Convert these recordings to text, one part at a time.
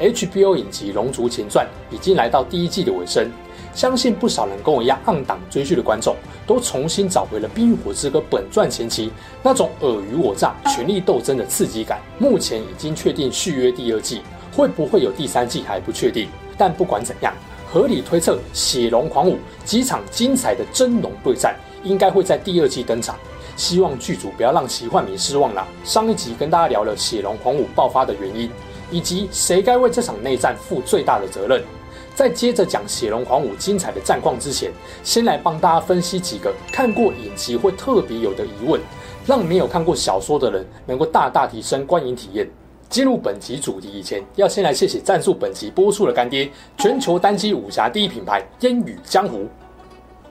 HBO 影集《龙族前传》已经来到第一季的尾声，相信不少人跟我一样按档追剧的观众，都重新找回了《冰与火之歌》本传前期那种尔虞我诈、权力斗争的刺激感。目前已经确定续约第二季，会不会有第三季还不确定。但不管怎样，合理推测，血龙狂舞几场精彩的真龙对战应该会在第二季登场。希望剧组不要让奇幻迷失望了。上一集跟大家聊了血龙狂舞爆发的原因。以及谁该为这场内战负最大的责任？在接着讲血龙狂舞精彩的战况之前，先来帮大家分析几个看过影集会特别有的疑问，让没有看过小说的人能够大大提升观影体验。进入本集主题以前，要先来谢谢赞助本集播出的干爹——全球单机武侠第一品牌烟雨江湖。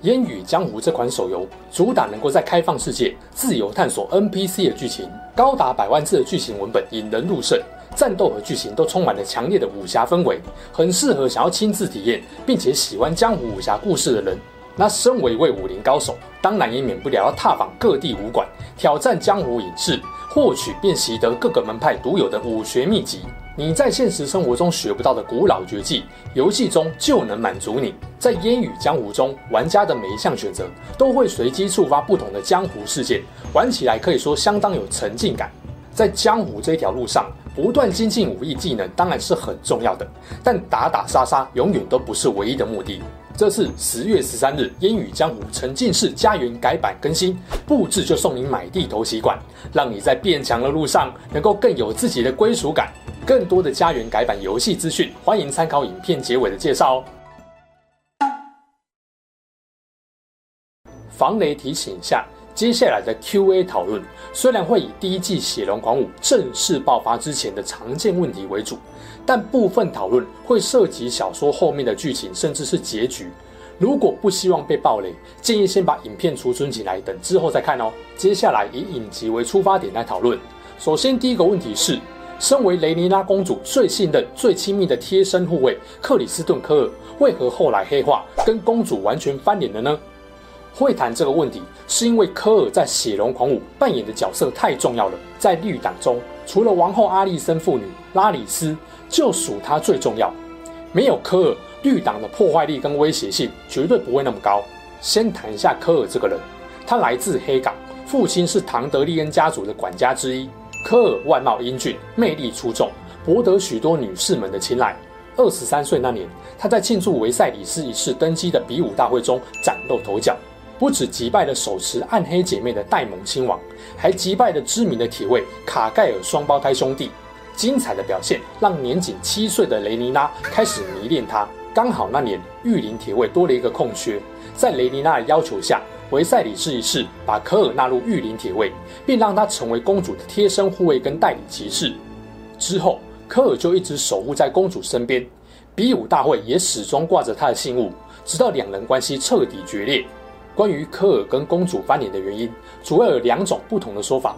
烟雨江湖这款手游主打能够在开放世界自由探索 NPC 的剧情，高达百万字的剧情文本引人入胜。战斗和剧情都充满了强烈的武侠氛围，很适合想要亲自体验并且喜欢江湖武侠故事的人。那身为一位武林高手，当然也免不了要踏访各地武馆，挑战江湖隐士，获取并习得各个门派独有的武学秘籍。你在现实生活中学不到的古老绝技，游戏中就能满足你。在烟雨江湖中，玩家的每一项选择都会随机触发不同的江湖事件，玩起来可以说相当有沉浸感。在江湖这条路上，不断精进武艺技能当然是很重要的，但打打杀杀永远都不是唯一的目的。这次十月十三日，烟雨江湖沉浸式家园改版更新，布置就送你买地头期款，让你在变强的路上能够更有自己的归属感。更多的家园改版游戏资讯，欢迎参考影片结尾的介绍哦。防雷提醒一下。接下来的 Q&A 讨论虽然会以第一季《血龙狂舞》正式爆发之前的常见问题为主，但部分讨论会涉及小说后面的剧情，甚至是结局。如果不希望被爆雷，建议先把影片储存起来，等之后再看哦。接下来以影集为出发点来讨论。首先，第一个问题是：身为雷妮拉公主最信任、最亲密的贴身护卫克里斯顿·科尔，为何后来黑化，跟公主完全翻脸了呢？会谈这个问题，是因为科尔在《血龙狂舞》扮演的角色太重要了。在绿党中，除了王后阿丽森父女拉里斯，就属他最重要。没有科尔，绿党的破坏力跟威胁性绝对不会那么高。先谈一下科尔这个人，他来自黑港，父亲是唐德利恩家族的管家之一。科尔外貌英俊，魅力出众，博得许多女士们的青睐。二十三岁那年，他在庆祝维赛里斯一世登基的比武大会中崭露头角。不止击败了手持暗黑姐妹的戴蒙亲王，还击败了知名的铁卫卡盖尔双胞胎兄弟。精彩的表现让年仅七岁的雷妮拉开始迷恋他。刚好那年御林铁卫多了一个空缺，在雷妮拉的要求下，维赛里斯一世把科尔纳入御林铁卫，并让他成为公主的贴身护卫跟代理骑士。之后，科尔就一直守护在公主身边，比武大会也始终挂着他的信物，直到两人关系彻底决裂。关于科尔跟公主翻脸的原因，主要有两种不同的说法。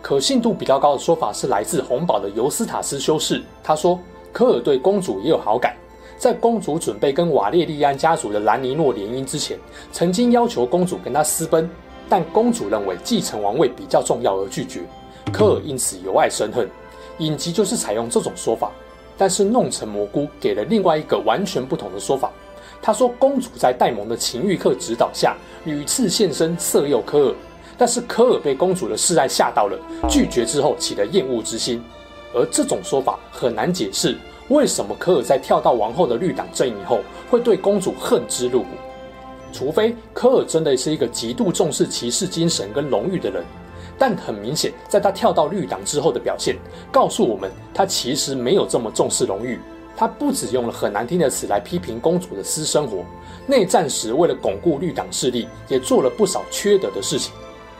可信度比较高的说法是来自红堡的尤斯塔斯修士，他说科尔对公主也有好感，在公主准备跟瓦列利安家族的兰尼诺联姻之前，曾经要求公主跟他私奔，但公主认为继承王位比较重要而拒绝，科尔因此由爱生恨。影集就是采用这种说法，但是弄成蘑菇给了另外一个完全不同的说法。他说，公主在戴蒙的情欲课指导下，屡次现身色诱科尔，但是科尔被公主的示爱吓到了，拒绝之后起了厌恶之心。而这种说法很难解释，为什么科尔在跳到王后的绿党阵营后，会对公主恨之入骨？除非科尔真的是一个极度重视骑士精神跟荣誉的人，但很明显，在他跳到绿党之后的表现，告诉我们他其实没有这么重视荣誉。他不止用了很难听的词来批评公主的私生活，内战时为了巩固绿党势力，也做了不少缺德的事情。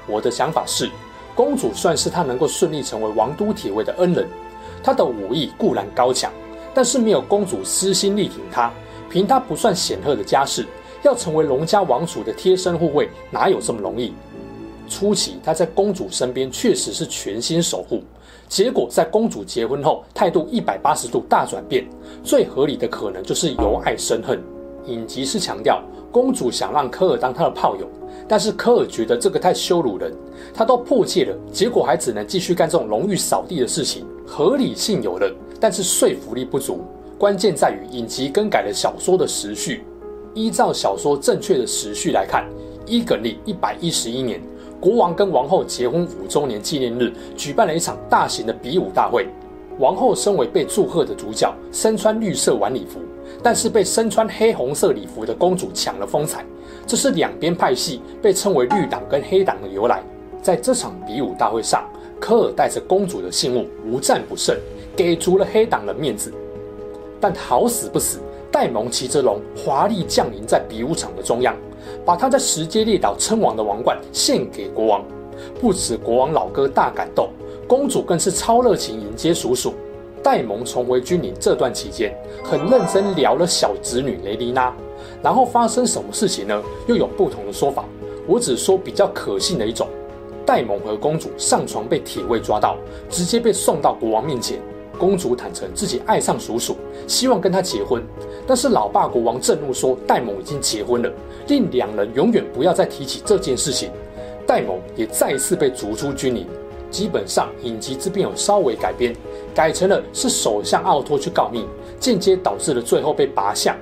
我的想法是，公主算是他能够顺利成为王都铁卫的恩人。他的武艺固然高强，但是没有公主私心力挺他，凭他不算显赫的家世，要成为龙家王储的贴身护卫，哪有这么容易？初期他在公主身边确实是全心守护，结果在公主结婚后，态度一百八十度大转变。最合理的可能就是由爱生恨。影集是强调公主想让科尔当她的炮友，但是科尔觉得这个太羞辱人，他都破戒了，结果还只能继续干这种荣誉扫地的事情。合理性有了，但是说服力不足。关键在于影集更改了小说的时序。依照小说正确的时序来看，伊耿历一百一十一年，国王跟王后结婚五周年纪念日，举办了一场大型的比武大会。王后身为被祝贺的主角，身穿绿色晚礼服，但是被身穿黑红色礼服的公主抢了风采。这是两边派系被称为绿党跟黑党的由来。在这场比武大会上，科尔带着公主的信物，无战不胜，给足了黑党的面子。但好死不死，戴蒙骑着龙华丽降临在比武场的中央，把他在石阶列岛称王的王冠献给国王。不止国王老哥大感动，公主更是超热情迎接叔叔。戴蒙重回君临这段期间，很认真聊了小侄女雷妮娜。然后发生什么事情呢？又有不同的说法。我只说比较可信的一种：戴蒙和公主上床被铁卫抓到，直接被送到国王面前。公主坦诚自己爱上叔叔，希望跟他结婚，但是老爸国王震怒说戴蒙已经结婚了，令两人永远不要再提起这件事情。戴蒙也再次被逐出军营。基本上影集这边有稍微改编，改成了是首相奥托去告密，间接导致了最后被拔下。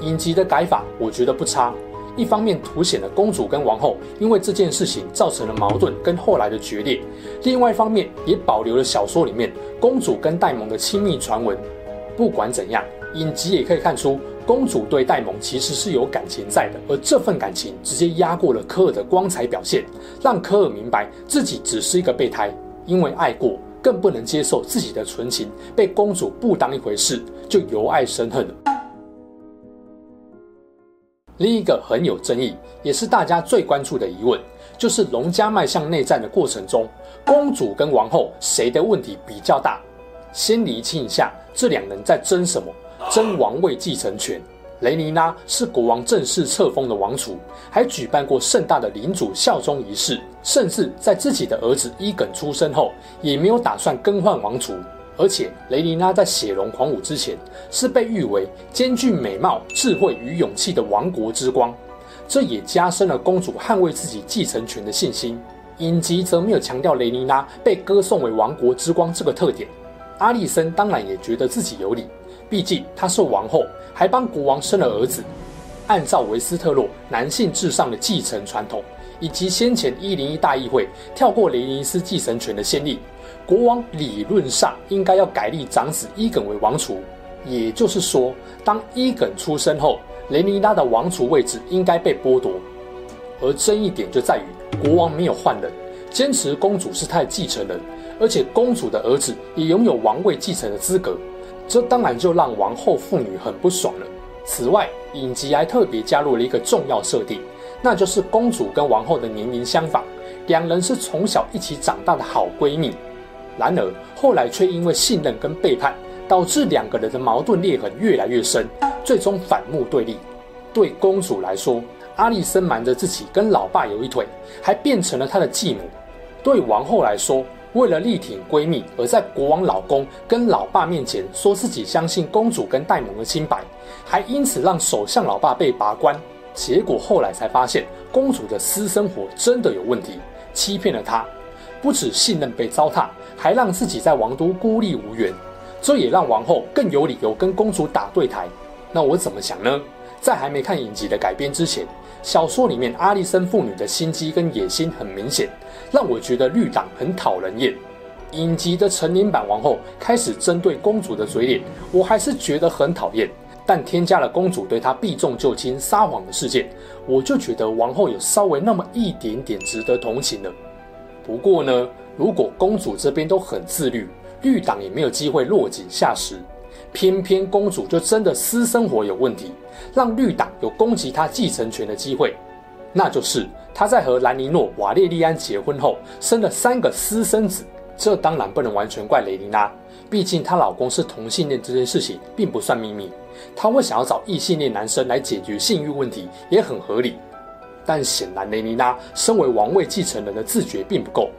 影集的改法我觉得不差。一方面凸显了公主跟王后因为这件事情造成了矛盾跟后来的决裂，另外一方面也保留了小说里面公主跟戴蒙的亲密传闻。不管怎样，影集也可以看出公主对戴蒙其实是有感情在的，而这份感情直接压过了科尔的光彩表现，让科尔明白自己只是一个备胎，因为爱过，更不能接受自己的纯情被公主不当一回事，就由爱生恨。另一个很有争议，也是大家最关注的疑问，就是龙家迈向内战的过程中，公主跟王后谁的问题比较大？先厘清一下，这两人在争什么？争王位继承权。雷妮拉是国王正式册封的王储，还举办过盛大的领主效忠仪式，甚至在自己的儿子伊耿出生后，也没有打算更换王储。而且雷妮拉在血龙狂舞之前是被誉为兼具美貌、智慧与勇气的王国之光，这也加深了公主捍卫自己继承权的信心。影集则没有强调雷妮拉被歌颂为王国之光这个特点。阿丽森当然也觉得自己有理，毕竟她是王后，还帮国王生了儿子。按照维斯特洛男性至上的继承传统，以及先前一零一大议会跳过雷尼斯继承权的先例。国王理论上应该要改立长子伊耿为王储，也就是说，当伊耿出生后，雷妮拉的王储位置应该被剥夺。而争议点就在于国王没有换人，坚持公主是他的继承人，而且公主的儿子也拥有王位继承的资格，这当然就让王后父女很不爽了。此外，影集还特别加入了一个重要设定，那就是公主跟王后的年龄相仿，两人是从小一起长大的好闺蜜。然而后来却因为信任跟背叛，导致两个人的矛盾裂痕越来越深，最终反目对立。对公主来说，阿丽森瞒着自己跟老爸有一腿，还变成了她的继母；对王后来说，为了力挺闺蜜，而在国王老公跟老爸面前说自己相信公主跟戴蒙的清白，还因此让首相老爸被拔官。结果后来才发现，公主的私生活真的有问题，欺骗了她。不止信任被糟蹋，还让自己在王都孤立无援，这也让王后更有理由跟公主打对台。那我怎么想呢？在还没看影集的改编之前，小说里面阿丽森父女的心机跟野心很明显，让我觉得绿党很讨人厌。影集的成年版王后开始针对公主的嘴脸，我还是觉得很讨厌。但添加了公主对她避重就轻、撒谎的事件，我就觉得王后有稍微那么一点点值得同情了。不过呢，如果公主这边都很自律，绿党也没有机会落井下石。偏偏公主就真的私生活有问题，让绿党有攻击她继承权的机会。那就是她在和兰尼诺·瓦列利安结婚后，生了三个私生子。这当然不能完全怪雷妮娜，毕竟她老公是同性恋这件事情并不算秘密，她会想要找异性恋男生来解决性欲问题也很合理。但显然雷妮娜身为王位继承人的自觉并不够，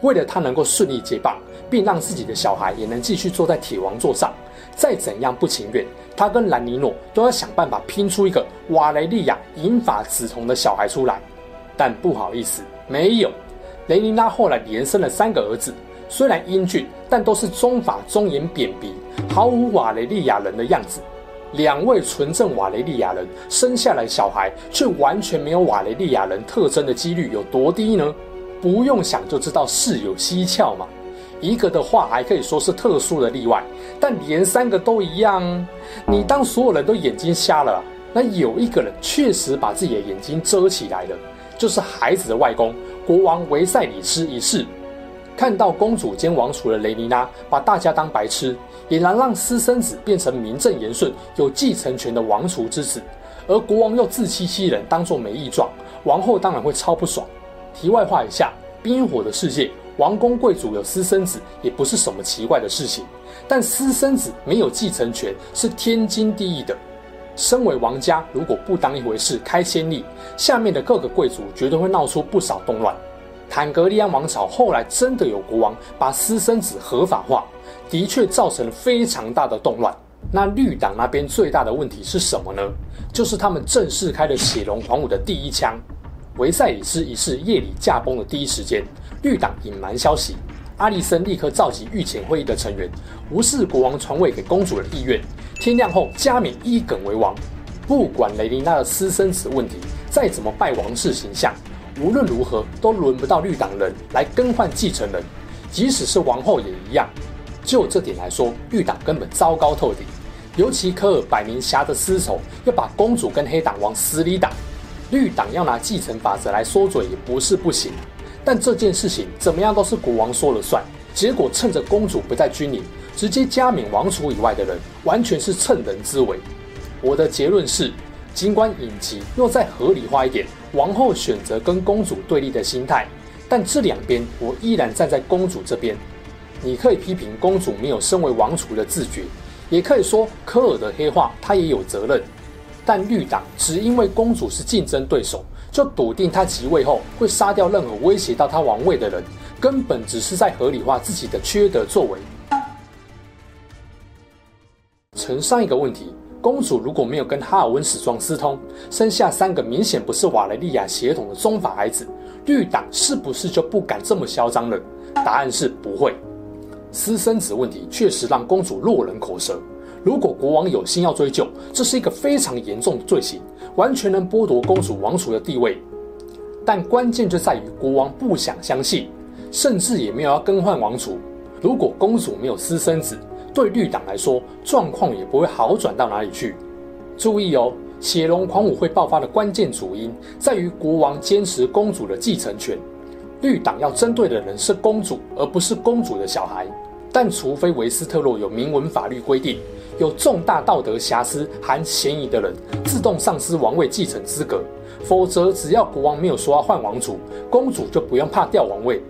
为了他能够顺利接棒，并让自己的小孩也能继续坐在铁王座上，再怎样不情愿，他跟兰尼诺都要想办法拼出一个瓦雷利亚银发紫瞳的小孩出来。但不好意思，没有。雷妮拉后来连生了三个儿子，虽然英俊，但都是中法、中眼、扁鼻，毫无瓦雷利亚人的样子。两位纯正瓦雷利亚人生下来小孩，却完全没有瓦雷利亚人特征的几率有多低呢？不用想就知道事有蹊跷嘛。一个的话还可以说是特殊的例外，但连三个都一样，你当所有人都眼睛瞎了？那有一个人确实把自己的眼睛遮起来了，就是孩子的外公国王维赛里斯一世。看到公主兼王储的雷妮拉把大家当白痴，也能让私生子变成名正言顺有继承权的王储之子，而国王又自欺欺人，当做没异状，王后当然会超不爽。题外话一下，冰火的世界，王公贵族有私生子也不是什么奇怪的事情，但私生子没有继承权是天经地义的。身为王家，如果不当一回事，开先例，下面的各个贵族绝对会闹出不少动乱。坦格利安王朝后来真的有国王把私生子合法化，的确造成了非常大的动乱。那绿党那边最大的问题是什么呢？就是他们正式开了血龙狂舞的第一枪。维赛里斯一世夜里驾崩的第一时间，绿党隐瞒消息，阿历森立刻召集御前会议的成员，无视国王传位给公主的意愿，天亮后加冕伊耿为王。不管雷妮娜的私生子问题再怎么败王室形象。无论如何都轮不到绿党人来更换继承人，即使是王后也一样。就这点来说，绿党根本糟糕透顶。尤其科尔摆明挟着私仇，要把公主跟黑党往死里打。绿党要拿继承法则来说嘴也不是不行，但这件事情怎么样都是国王说了算。结果趁着公主不在军营，直接加冕王储以外的人，完全是趁人之危。我的结论是。尽管影集若再合理化一点，王后选择跟公主对立的心态，但这两边我依然站在公主这边。你可以批评公主没有身为王储的自觉，也可以说科尔的黑化他也有责任。但绿党只因为公主是竞争对手，就笃定她即位后会杀掉任何威胁到她王位的人，根本只是在合理化自己的缺德作为。承上一个问题。公主如果没有跟哈尔温史壮私通，生下三个明显不是瓦雷利亚血统的中法孩子，绿党是不是就不敢这么嚣张了？答案是不会。私生子问题确实让公主落人口舌。如果国王有心要追究，这是一个非常严重的罪行，完全能剥夺公主王储的地位。但关键就在于国王不想相信，甚至也没有要更换王储。如果公主没有私生子，对绿党来说，状况也不会好转到哪里去。注意哦，血龙狂舞会爆发的关键主因在于国王坚持公主的继承权。绿党要针对的人是公主，而不是公主的小孩。但除非维斯特洛有明文法律规定，有重大道德瑕疵含嫌疑的人自动丧失王位继承资格，否则只要国王没有说要换王储，公主就不用怕掉王位。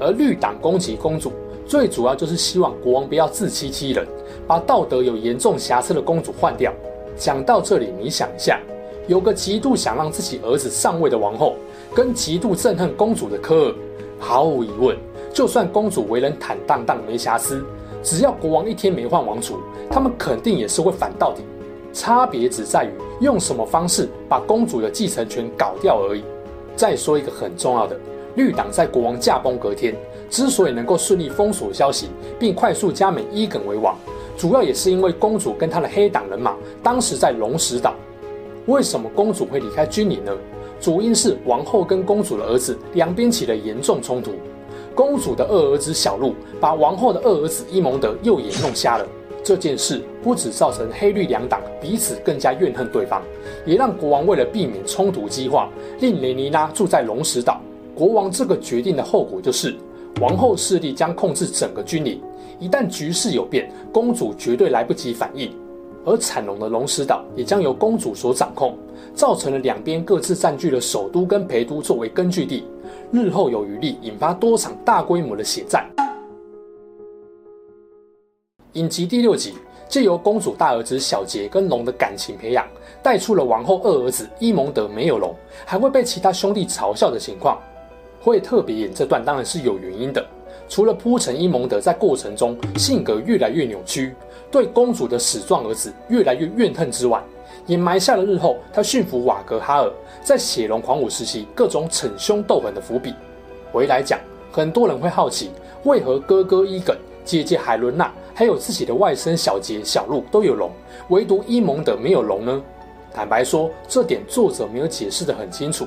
而绿党攻击公主。最主要就是希望国王不要自欺欺人，把道德有严重瑕疵的公主换掉。讲到这里，你想一下，有个极度想让自己儿子上位的王后，跟极度憎恨公主的科尔，毫无疑问，就算公主为人坦荡荡没瑕疵，只要国王一天没换王储，他们肯定也是会反到底。差别只在于用什么方式把公主的继承权搞掉而已。再说一个很重要的。绿党在国王驾崩隔天，之所以能够顺利封锁消息，并快速加冕伊耿为王，主要也是因为公主跟她的黑党人马当时在龙石岛。为什么公主会离开军营呢？主因是王后跟公主的儿子两边起了严重冲突。公主的二儿子小路把王后的二儿子伊蒙德右眼弄瞎了。这件事不只造成黑绿两党彼此更加怨恨对方，也让国王为了避免冲突激化，令雷妮拉住在龙石岛。国王这个决定的后果就是，王后势力将控制整个军营。一旦局势有变，公主绝对来不及反应，而产龙的龙石岛也将由公主所掌控，造成了两边各自占据了首都跟陪都作为根据地，日后有余力引发多场大规模的血战。影集第六集借由公主大儿子小杰跟龙的感情培养，带出了王后二儿子伊蒙德没有龙，还会被其他兄弟嘲笑的情况。会特别演这段当然是有原因的，除了铺陈伊蒙德在过程中性格越来越扭曲，对公主的死状儿子越来越怨恨之外，也埋下了日后他驯服瓦格哈尔在血龙狂舞时期各种逞凶斗狠的伏笔。回来讲，很多人会好奇，为何哥哥伊耿、姐姐海伦娜，还有自己的外甥小杰、小路都有龙，唯独伊蒙德没有龙呢？坦白说，这点作者没有解释得很清楚。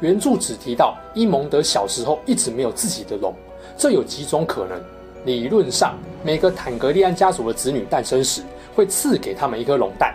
原著只提到伊蒙德小时候一直没有自己的龙，这有几种可能。理论上，每个坦格利安家族的子女诞生时会赐给他们一颗龙蛋，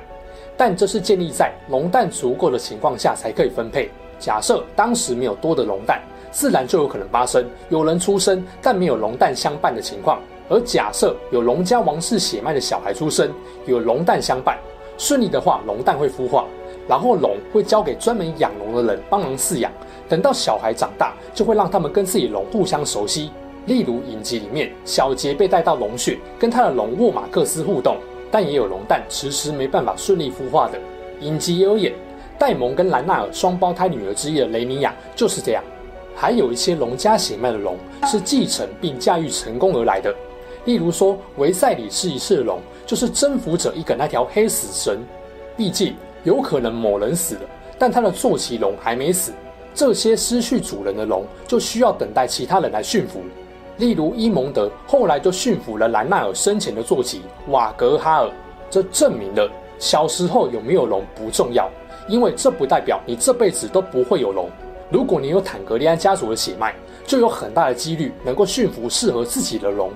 但这是建立在龙蛋足够的情况下才可以分配。假设当时没有多的龙蛋，自然就有可能发生有人出生但没有龙蛋相伴的情况。而假设有龙家王室血脉的小孩出生，有龙蛋相伴，顺利的话，龙蛋会孵化。然后龙会交给专门养龙的人帮忙饲养，等到小孩长大，就会让他们跟自己龙互相熟悉。例如影集里面，小杰被带到龙穴，跟他的龙沃马克斯互动，但也有龙蛋迟迟没办法顺利孵化的。影集也有演，戴蒙跟兰纳尔双胞胎女儿之一的雷米亚就是这样。还有一些龙家血脉的龙是继承并驾驭成功而来的，例如说维赛里试一试的龙就是征服者伊耿那条黑死神，毕竟。有可能某人死了，但他的坐骑龙还没死。这些失去主人的龙就需要等待其他人来驯服。例如伊蒙德后来就驯服了兰纳尔生前的坐骑瓦格哈尔。这证明了小时候有没有龙不重要，因为这不代表你这辈子都不会有龙。如果你有坦格利安家族的血脉，就有很大的几率能够驯服适合自己的龙。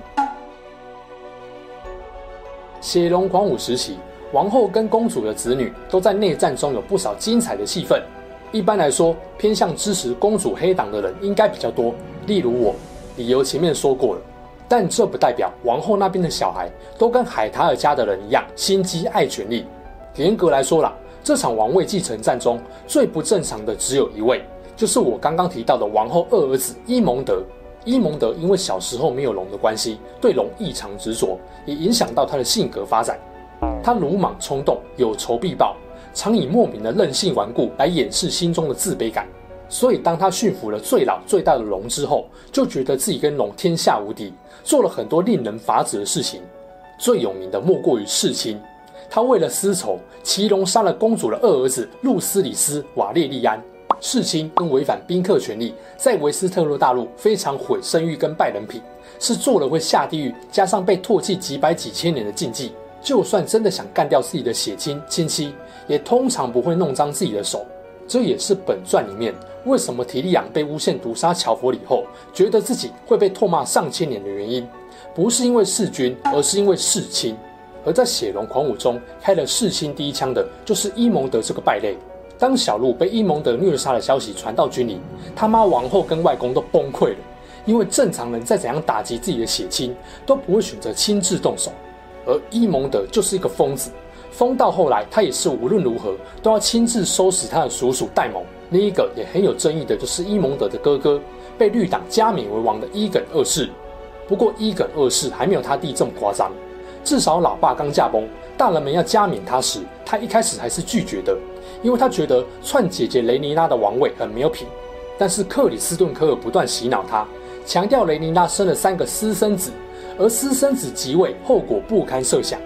血龙狂舞时期。王后跟公主的子女都在内战中有不少精彩的戏份。一般来说，偏向支持公主黑党的人应该比较多，例如我。理由前面说过了，但这不代表王后那边的小孩都跟海塔尔家的人一样心机爱权力。严格来说啦，这场王位继承战中最不正常的只有一位，就是我刚刚提到的王后二儿子伊蒙德。伊蒙德因为小时候没有龙的关系，对龙异常执着，也影响到他的性格发展。他鲁莽冲动，有仇必报，常以莫名的任性顽固来掩饰心中的自卑感。所以，当他驯服了最老最大的龙之后，就觉得自己跟龙天下无敌，做了很多令人发指的事情。最有名的莫过于弑亲。他为了私仇，骑龙杀了公主的二儿子路斯里斯·瓦列利安。弑亲跟违反宾客权利，在维斯特洛大陆非常毁声誉跟败人品，是做了会下地狱，加上被唾弃几百几千年的禁忌。就算真的想干掉自己的血亲亲戚，也通常不会弄脏自己的手。这也是本传里面为什么提利昂被诬陷毒杀乔弗里后，觉得自己会被唾骂上千年的原因。不是因为弑君，而是因为弑亲。而在血龙狂舞中开了弑亲第一枪的，就是伊蒙德这个败类。当小路被伊蒙德虐杀的消息传到军营，他妈王后跟外公都崩溃了，因为正常人再怎样打击自己的血亲，都不会选择亲自动手。而伊蒙德就是一个疯子，疯到后来，他也是无论如何都要亲自收拾他的叔叔戴蒙。另一个也很有争议的，就是伊蒙德的哥哥，被绿党加冕为王的伊耿二世。不过伊耿二世还没有他弟这么夸张，至少老爸刚驾崩，大人们要加冕他时，他一开始还是拒绝的，因为他觉得篡姐姐雷尼拉的王位很没有品。但是克里斯顿科尔不断洗脑他，强调雷尼拉生了三个私生子。而私生子即位，后果不堪设想。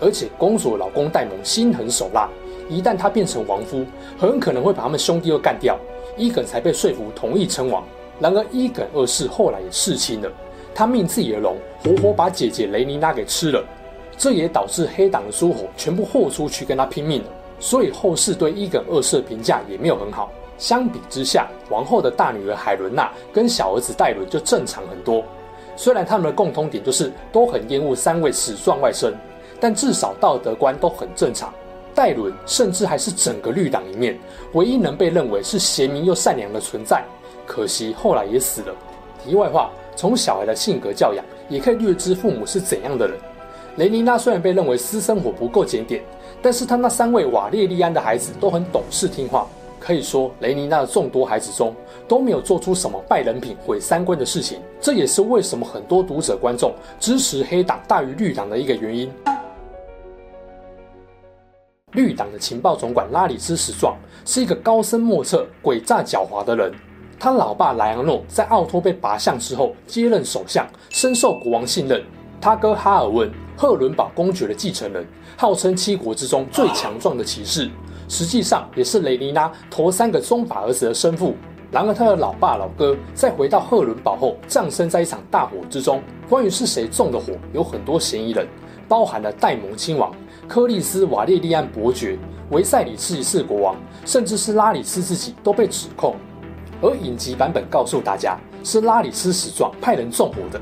而且公主老公戴蒙心狠手辣，一旦他变成王夫，很可能会把他们兄弟都干掉。伊耿才被说服同意称王。然而伊耿二世后来也弑亲了，他命自己的龙活活把姐姐雷尼拉给吃了。这也导致黑党的诸侯全部豁出去跟他拼命了。所以后世对伊耿二世的评价也没有很好。相比之下，王后的大女儿海伦娜跟小儿子戴伦就正常很多。虽然他们的共通点就是都很厌恶三位死状外甥，但至少道德观都很正常。戴伦甚至还是整个绿党里面唯一能被认为是贤明又善良的存在，可惜后来也死了。题外话，从小孩的性格教养也可以略知父母是怎样的人。雷尼拉虽然被认为私生活不够检点，但是他那三位瓦列利安的孩子都很懂事听话。可以说雷妮娜的众多孩子中都没有做出什么败人品、毁三观的事情，这也是为什么很多读者观众支持黑党大于绿党的一个原因。绿党的情报总管拉里斯·史壮是一个高深莫测、诡诈狡猾的人。他老爸莱昂诺在奥托被拔相之后接任首相，深受国王信任。他哥哈尔温，赫伦堡公爵的继承人，号称七国之中最强壮的骑士。实际上也是雷妮拉头三个宗法儿子的生父。然而，他的老爸老哥在回到赫伦堡后，葬身在一场大火之中。关于是谁纵的火，有很多嫌疑人，包含了戴蒙亲王、柯利斯瓦列利安伯爵、维塞里斯一世国王，甚至是拉里斯自己都被指控。而影集版本告诉大家，是拉里斯史壮派人纵火的。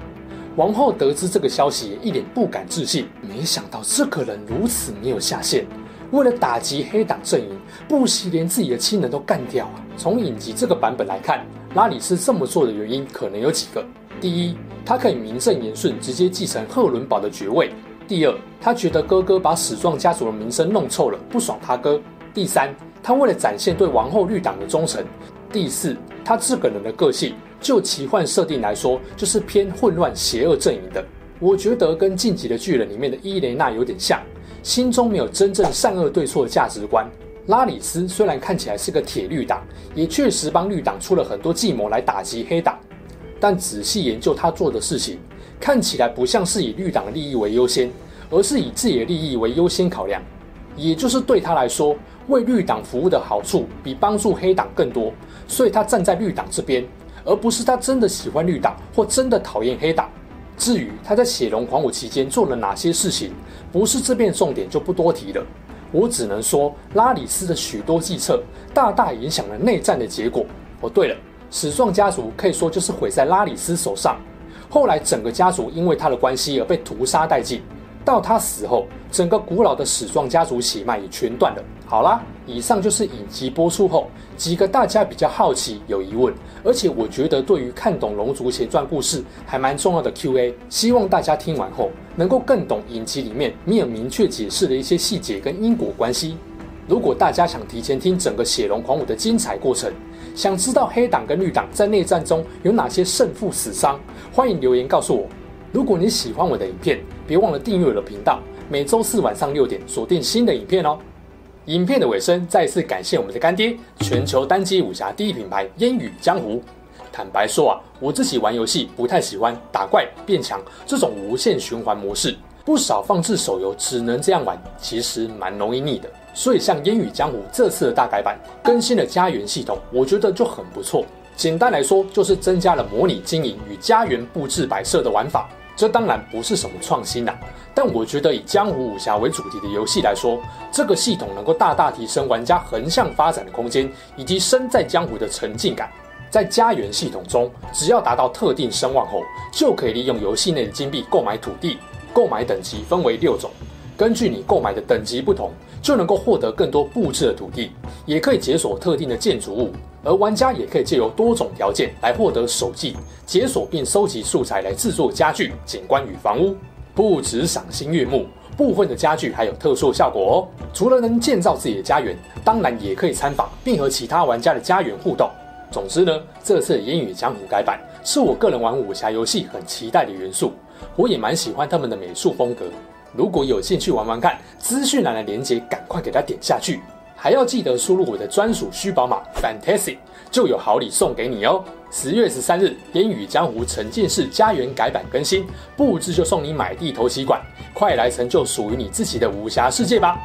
王后得知这个消息，一脸不敢置信，没想到这个人如此没有下限。为了打击黑党阵营，不惜连自己的亲人都干掉啊！从影集这个版本来看，拉里斯这么做的原因可能有几个：第一，他可以名正言顺直接继承赫伦堡的爵位；第二，他觉得哥哥把史壮家族的名声弄臭了，不爽他哥；第三，他为了展现对王后绿党的忠诚；第四，他这个人的个性，就奇幻设定来说，就是偏混乱邪恶阵营的。我觉得跟《进击的巨人》里面的伊雷娜有点像。心中没有真正善恶对错的价值观。拉里斯虽然看起来是个铁绿党，也确实帮绿党出了很多计谋来打击黑党，但仔细研究他做的事情，看起来不像是以绿党的利益为优先，而是以自己的利益为优先考量。也就是对他来说，为绿党服务的好处比帮助黑党更多，所以他站在绿党这边，而不是他真的喜欢绿党或真的讨厌黑党。至于他在血龙狂舞期间做了哪些事情，不是这边重点，就不多提了。我只能说，拉里斯的许多计策大大影响了内战的结果。哦，对了，史壮家族可以说就是毁在拉里斯手上，后来整个家族因为他的关系而被屠杀殆尽。到他死后，整个古老的史壮家族血脉也全断了。好啦，以上就是影集播出后几个大家比较好奇、有疑问，而且我觉得对于看懂《龙族前传》故事还蛮重要的 Q&A。希望大家听完后能够更懂影集里面没有明确解释的一些细节跟因果关系。如果大家想提前听整个血龙狂舞的精彩过程，想知道黑党跟绿党在内战中有哪些胜负死伤，欢迎留言告诉我。如果你喜欢我的影片，别忘了订阅我的频道，每周四晚上六点锁定新的影片哦。影片的尾声，再次感谢我们的干爹，全球单机武侠第一品牌烟雨江湖。坦白说啊，我自己玩游戏不太喜欢打怪变强这种无限循环模式，不少放置手游只能这样玩，其实蛮容易腻的。所以像烟雨江湖这次的大改版更新了家园系统，我觉得就很不错。简单来说，就是增加了模拟经营与家园布置摆设的玩法。这当然不是什么创新呐，但我觉得以江湖武侠为主题的游戏来说，这个系统能够大大提升玩家横向发展的空间，以及身在江湖的沉浸感。在家园系统中，只要达到特定声望后，就可以利用游戏内的金币购买土地。购买等级分为六种，根据你购买的等级不同，就能够获得更多布置的土地，也可以解锁特定的建筑物。而玩家也可以借由多种条件来获得手记，解锁并收集素材来制作家具、景观与房屋。不止赏心悦目，部分的家具还有特殊效果哦。除了能建造自己的家园，当然也可以参访并和其他玩家的家园互动。总之呢，这次《烟雨江湖》改版是我个人玩武侠游戏很期待的元素。我也蛮喜欢他们的美术风格。如果有兴趣玩玩看，资讯栏的链接赶快给它点下去。还要记得输入我的专属虚宝码 Fantasy，就有好礼送给你哦！十月十三日，《烟雨江湖沉浸式家园》改版更新，布置就送你买地头期款，快来成就属于你自己的武侠世界吧！